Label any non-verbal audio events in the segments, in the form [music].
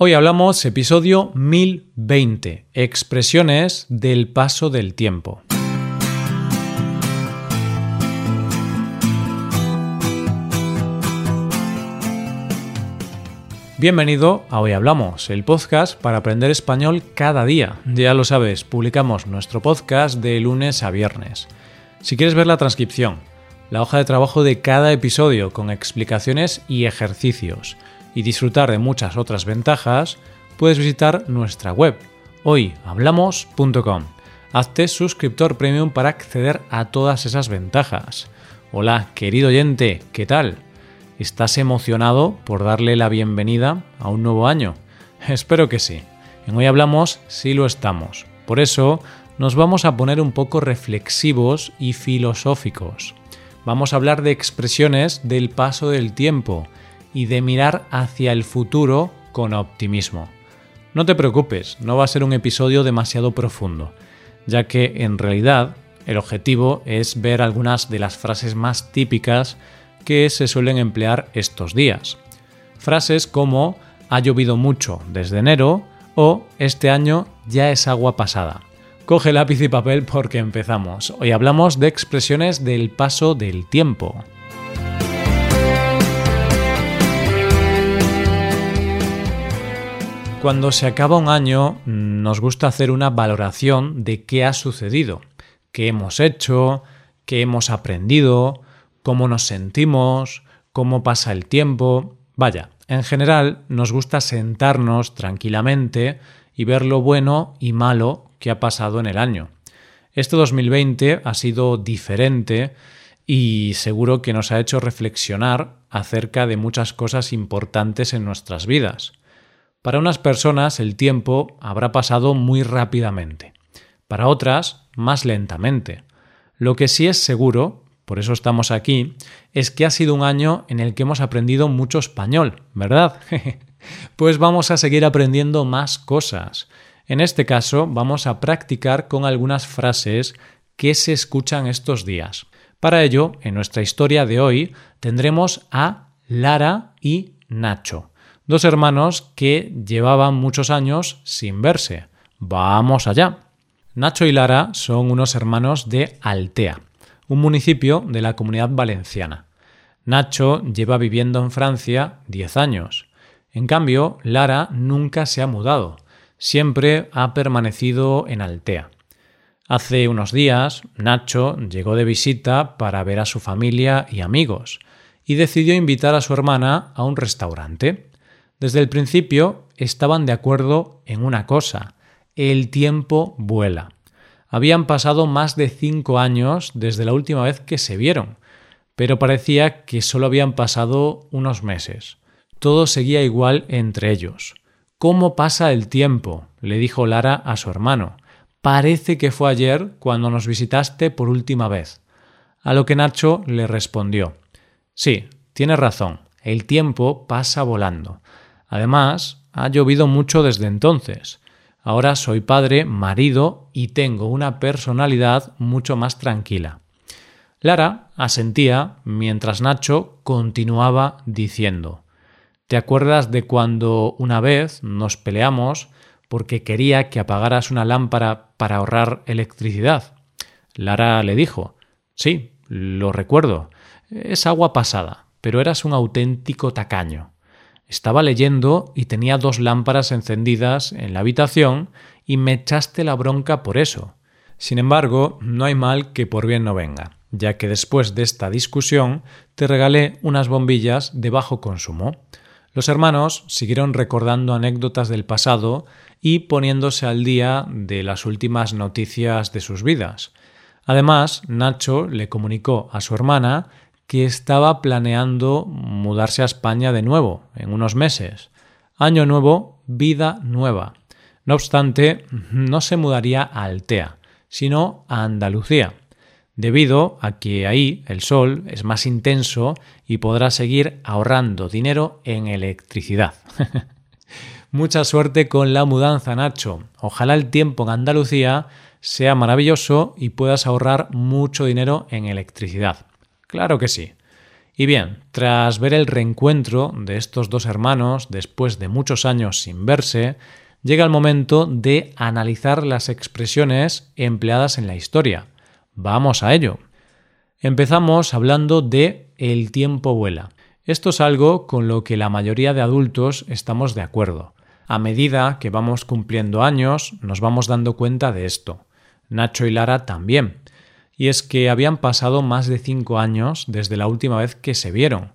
Hoy hablamos episodio 1020, expresiones del paso del tiempo. Bienvenido a Hoy Hablamos, el podcast para aprender español cada día. Ya lo sabes, publicamos nuestro podcast de lunes a viernes. Si quieres ver la transcripción, la hoja de trabajo de cada episodio con explicaciones y ejercicios, y disfrutar de muchas otras ventajas, puedes visitar nuestra web hoyhablamos.com. Hazte suscriptor premium para acceder a todas esas ventajas. Hola, querido oyente, ¿qué tal? ¿Estás emocionado por darle la bienvenida a un nuevo año? Espero que sí. En Hoy Hablamos sí lo estamos. Por eso nos vamos a poner un poco reflexivos y filosóficos. Vamos a hablar de expresiones del paso del tiempo y de mirar hacia el futuro con optimismo. No te preocupes, no va a ser un episodio demasiado profundo, ya que en realidad el objetivo es ver algunas de las frases más típicas que se suelen emplear estos días. Frases como ha llovido mucho desde enero o este año ya es agua pasada. Coge lápiz y papel porque empezamos. Hoy hablamos de expresiones del paso del tiempo. Cuando se acaba un año nos gusta hacer una valoración de qué ha sucedido, qué hemos hecho, qué hemos aprendido, cómo nos sentimos, cómo pasa el tiempo. Vaya, en general nos gusta sentarnos tranquilamente y ver lo bueno y malo que ha pasado en el año. Este 2020 ha sido diferente y seguro que nos ha hecho reflexionar acerca de muchas cosas importantes en nuestras vidas. Para unas personas el tiempo habrá pasado muy rápidamente, para otras más lentamente. Lo que sí es seguro, por eso estamos aquí, es que ha sido un año en el que hemos aprendido mucho español, ¿verdad? [laughs] pues vamos a seguir aprendiendo más cosas. En este caso vamos a practicar con algunas frases que se escuchan estos días. Para ello, en nuestra historia de hoy tendremos a Lara y Nacho dos hermanos que llevaban muchos años sin verse. Vamos allá. Nacho y Lara son unos hermanos de Altea, un municipio de la comunidad valenciana. Nacho lleva viviendo en Francia 10 años. En cambio, Lara nunca se ha mudado, siempre ha permanecido en Altea. Hace unos días, Nacho llegó de visita para ver a su familia y amigos y decidió invitar a su hermana a un restaurante. Desde el principio estaban de acuerdo en una cosa, el tiempo vuela. Habían pasado más de cinco años desde la última vez que se vieron, pero parecía que solo habían pasado unos meses. Todo seguía igual entre ellos. ¿Cómo pasa el tiempo? le dijo Lara a su hermano. Parece que fue ayer cuando nos visitaste por última vez. A lo que Nacho le respondió Sí, tienes razón, el tiempo pasa volando. Además, ha llovido mucho desde entonces. Ahora soy padre, marido y tengo una personalidad mucho más tranquila. Lara asentía mientras Nacho continuaba diciendo ¿Te acuerdas de cuando una vez nos peleamos porque quería que apagaras una lámpara para ahorrar electricidad? Lara le dijo Sí, lo recuerdo. Es agua pasada, pero eras un auténtico tacaño. Estaba leyendo y tenía dos lámparas encendidas en la habitación y me echaste la bronca por eso. Sin embargo, no hay mal que por bien no venga, ya que después de esta discusión te regalé unas bombillas de bajo consumo. Los hermanos siguieron recordando anécdotas del pasado y poniéndose al día de las últimas noticias de sus vidas. Además, Nacho le comunicó a su hermana que estaba planeando mudarse a España de nuevo en unos meses. Año nuevo, vida nueva. No obstante, no se mudaría a Altea, sino a Andalucía, debido a que ahí el sol es más intenso y podrá seguir ahorrando dinero en electricidad. [laughs] Mucha suerte con la mudanza, Nacho. Ojalá el tiempo en Andalucía sea maravilloso y puedas ahorrar mucho dinero en electricidad. Claro que sí. Y bien, tras ver el reencuentro de estos dos hermanos después de muchos años sin verse, llega el momento de analizar las expresiones empleadas en la historia. Vamos a ello. Empezamos hablando de el tiempo vuela. Esto es algo con lo que la mayoría de adultos estamos de acuerdo. A medida que vamos cumpliendo años, nos vamos dando cuenta de esto. Nacho y Lara también y es que habían pasado más de cinco años desde la última vez que se vieron,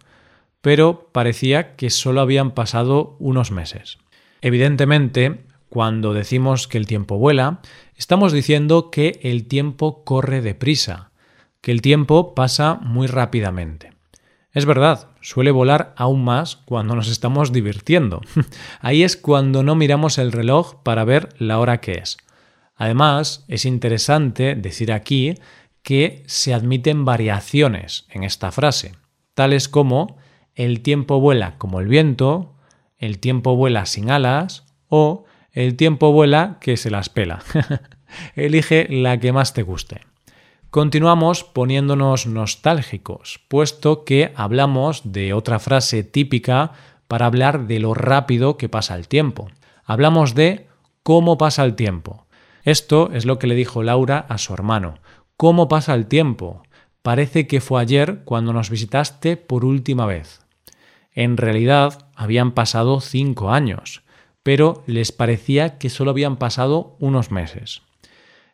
pero parecía que solo habían pasado unos meses. Evidentemente, cuando decimos que el tiempo vuela, estamos diciendo que el tiempo corre deprisa, que el tiempo pasa muy rápidamente. Es verdad, suele volar aún más cuando nos estamos divirtiendo. [laughs] Ahí es cuando no miramos el reloj para ver la hora que es. Además, es interesante decir aquí que se admiten variaciones en esta frase, tales como el tiempo vuela como el viento, el tiempo vuela sin alas o el tiempo vuela que se las pela. [laughs] Elige la que más te guste. Continuamos poniéndonos nostálgicos, puesto que hablamos de otra frase típica para hablar de lo rápido que pasa el tiempo. Hablamos de cómo pasa el tiempo. Esto es lo que le dijo Laura a su hermano. ¿Cómo pasa el tiempo? Parece que fue ayer cuando nos visitaste por última vez. En realidad habían pasado cinco años, pero les parecía que solo habían pasado unos meses.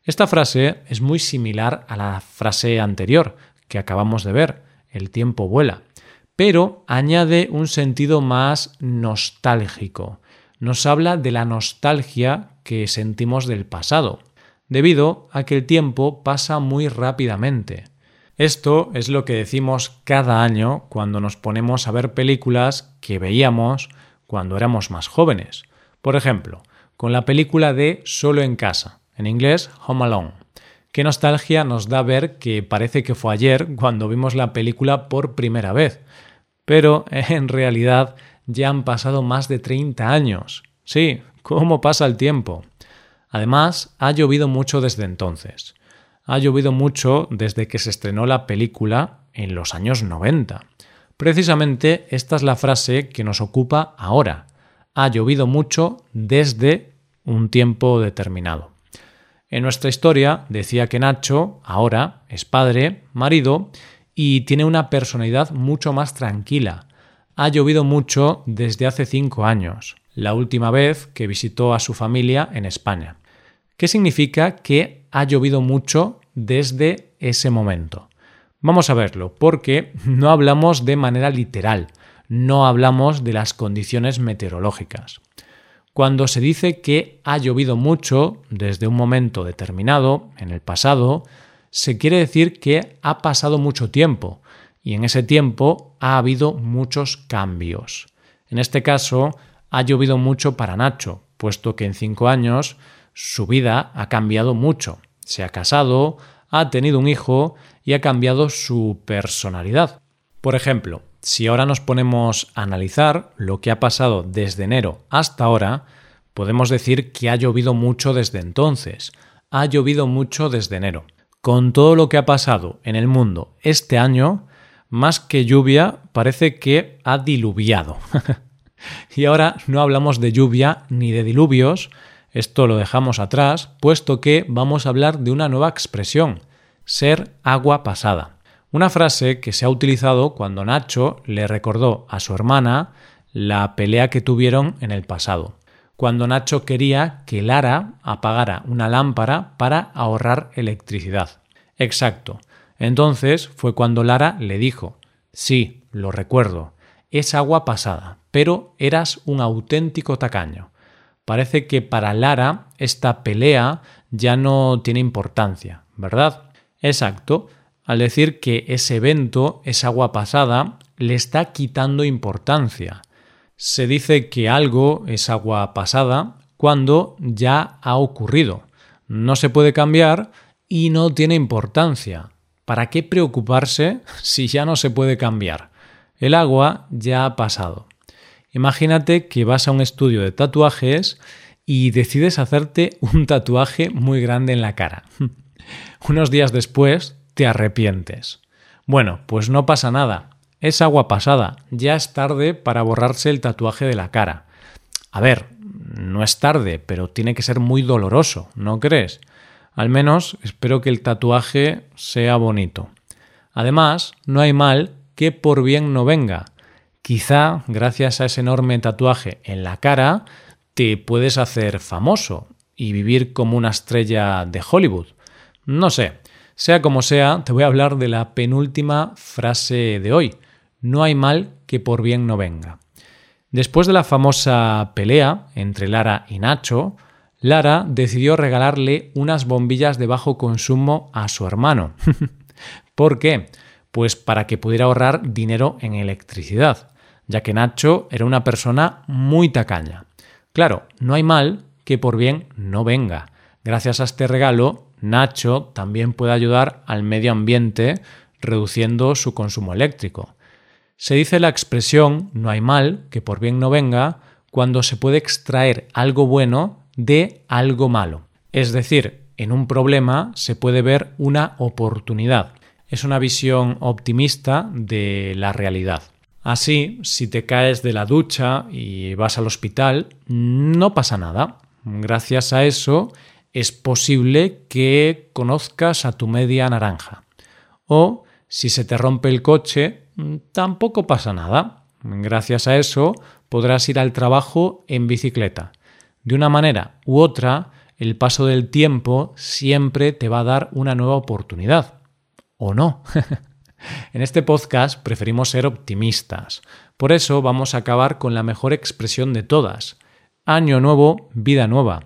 Esta frase es muy similar a la frase anterior que acabamos de ver, el tiempo vuela, pero añade un sentido más nostálgico. Nos habla de la nostalgia que sentimos del pasado debido a que el tiempo pasa muy rápidamente. Esto es lo que decimos cada año cuando nos ponemos a ver películas que veíamos cuando éramos más jóvenes. Por ejemplo, con la película de Solo en casa, en inglés Home Alone. Qué nostalgia nos da ver que parece que fue ayer cuando vimos la película por primera vez. Pero [laughs] en realidad ya han pasado más de 30 años. Sí, ¿cómo pasa el tiempo? Además, ha llovido mucho desde entonces. Ha llovido mucho desde que se estrenó la película en los años 90. Precisamente esta es la frase que nos ocupa ahora. Ha llovido mucho desde un tiempo determinado. En nuestra historia decía que Nacho ahora es padre, marido y tiene una personalidad mucho más tranquila. Ha llovido mucho desde hace cinco años, la última vez que visitó a su familia en España. ¿Qué significa que ha llovido mucho desde ese momento? Vamos a verlo, porque no hablamos de manera literal, no hablamos de las condiciones meteorológicas. Cuando se dice que ha llovido mucho desde un momento determinado, en el pasado, se quiere decir que ha pasado mucho tiempo y en ese tiempo ha habido muchos cambios. En este caso, ha llovido mucho para Nacho, puesto que en cinco años su vida ha cambiado mucho. Se ha casado, ha tenido un hijo y ha cambiado su personalidad. Por ejemplo, si ahora nos ponemos a analizar lo que ha pasado desde enero hasta ahora, podemos decir que ha llovido mucho desde entonces. Ha llovido mucho desde enero. Con todo lo que ha pasado en el mundo este año, más que lluvia, parece que ha diluviado. [laughs] y ahora no hablamos de lluvia ni de diluvios, esto lo dejamos atrás, puesto que vamos a hablar de una nueva expresión, ser agua pasada. Una frase que se ha utilizado cuando Nacho le recordó a su hermana la pelea que tuvieron en el pasado, cuando Nacho quería que Lara apagara una lámpara para ahorrar electricidad. Exacto. Entonces fue cuando Lara le dijo, sí, lo recuerdo, es agua pasada, pero eras un auténtico tacaño. Parece que para Lara esta pelea ya no tiene importancia, ¿verdad? Exacto, al decir que ese evento, esa agua pasada, le está quitando importancia. Se dice que algo es agua pasada cuando ya ha ocurrido. No se puede cambiar y no tiene importancia. ¿Para qué preocuparse si ya no se puede cambiar? El agua ya ha pasado. Imagínate que vas a un estudio de tatuajes y decides hacerte un tatuaje muy grande en la cara. [laughs] Unos días después te arrepientes. Bueno, pues no pasa nada. es agua pasada, ya es tarde para borrarse el tatuaje de la cara. A ver, no es tarde, pero tiene que ser muy doloroso, ¿no crees? Al menos espero que el tatuaje sea bonito. Además, no hay mal que por bien no venga. Quizá, gracias a ese enorme tatuaje en la cara, te puedes hacer famoso y vivir como una estrella de Hollywood. No sé, sea como sea, te voy a hablar de la penúltima frase de hoy. No hay mal que por bien no venga. Después de la famosa pelea entre Lara y Nacho, Lara decidió regalarle unas bombillas de bajo consumo a su hermano. [laughs] ¿Por qué? Pues para que pudiera ahorrar dinero en electricidad, ya que Nacho era una persona muy tacaña. Claro, no hay mal que por bien no venga. Gracias a este regalo, Nacho también puede ayudar al medio ambiente reduciendo su consumo eléctrico. Se dice la expresión no hay mal que por bien no venga cuando se puede extraer algo bueno de algo malo. Es decir, en un problema se puede ver una oportunidad. Es una visión optimista de la realidad. Así, si te caes de la ducha y vas al hospital, no pasa nada. Gracias a eso es posible que conozcas a tu media naranja. O si se te rompe el coche, tampoco pasa nada. Gracias a eso podrás ir al trabajo en bicicleta. De una manera u otra, el paso del tiempo siempre te va a dar una nueva oportunidad. ¿O no? [laughs] en este podcast preferimos ser optimistas. Por eso vamos a acabar con la mejor expresión de todas. Año nuevo, vida nueva.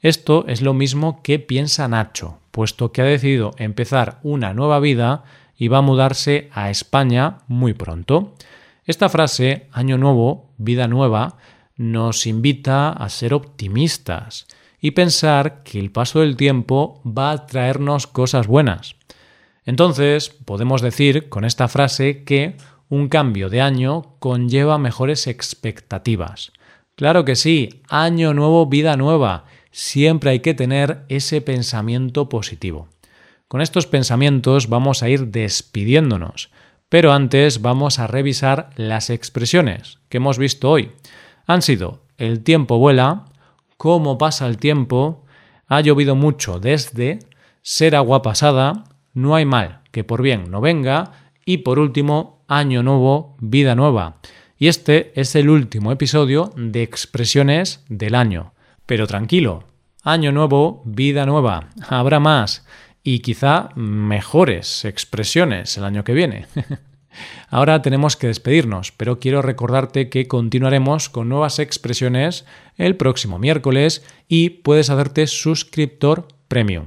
Esto es lo mismo que piensa Nacho, puesto que ha decidido empezar una nueva vida y va a mudarse a España muy pronto. Esta frase, Año Nuevo, Vida Nueva, nos invita a ser optimistas y pensar que el paso del tiempo va a traernos cosas buenas. Entonces, podemos decir con esta frase que un cambio de año conlleva mejores expectativas. Claro que sí, año nuevo, vida nueva. Siempre hay que tener ese pensamiento positivo. Con estos pensamientos vamos a ir despidiéndonos, pero antes vamos a revisar las expresiones que hemos visto hoy. Han sido el tiempo vuela, cómo pasa el tiempo, ha llovido mucho desde, ser agua pasada, no hay mal que por bien no venga y por último, año nuevo, vida nueva. Y este es el último episodio de expresiones del año. Pero tranquilo, año nuevo, vida nueva. Habrá más y quizá mejores expresiones el año que viene. [laughs] Ahora tenemos que despedirnos, pero quiero recordarte que continuaremos con nuevas expresiones el próximo miércoles y puedes hacerte suscriptor premium.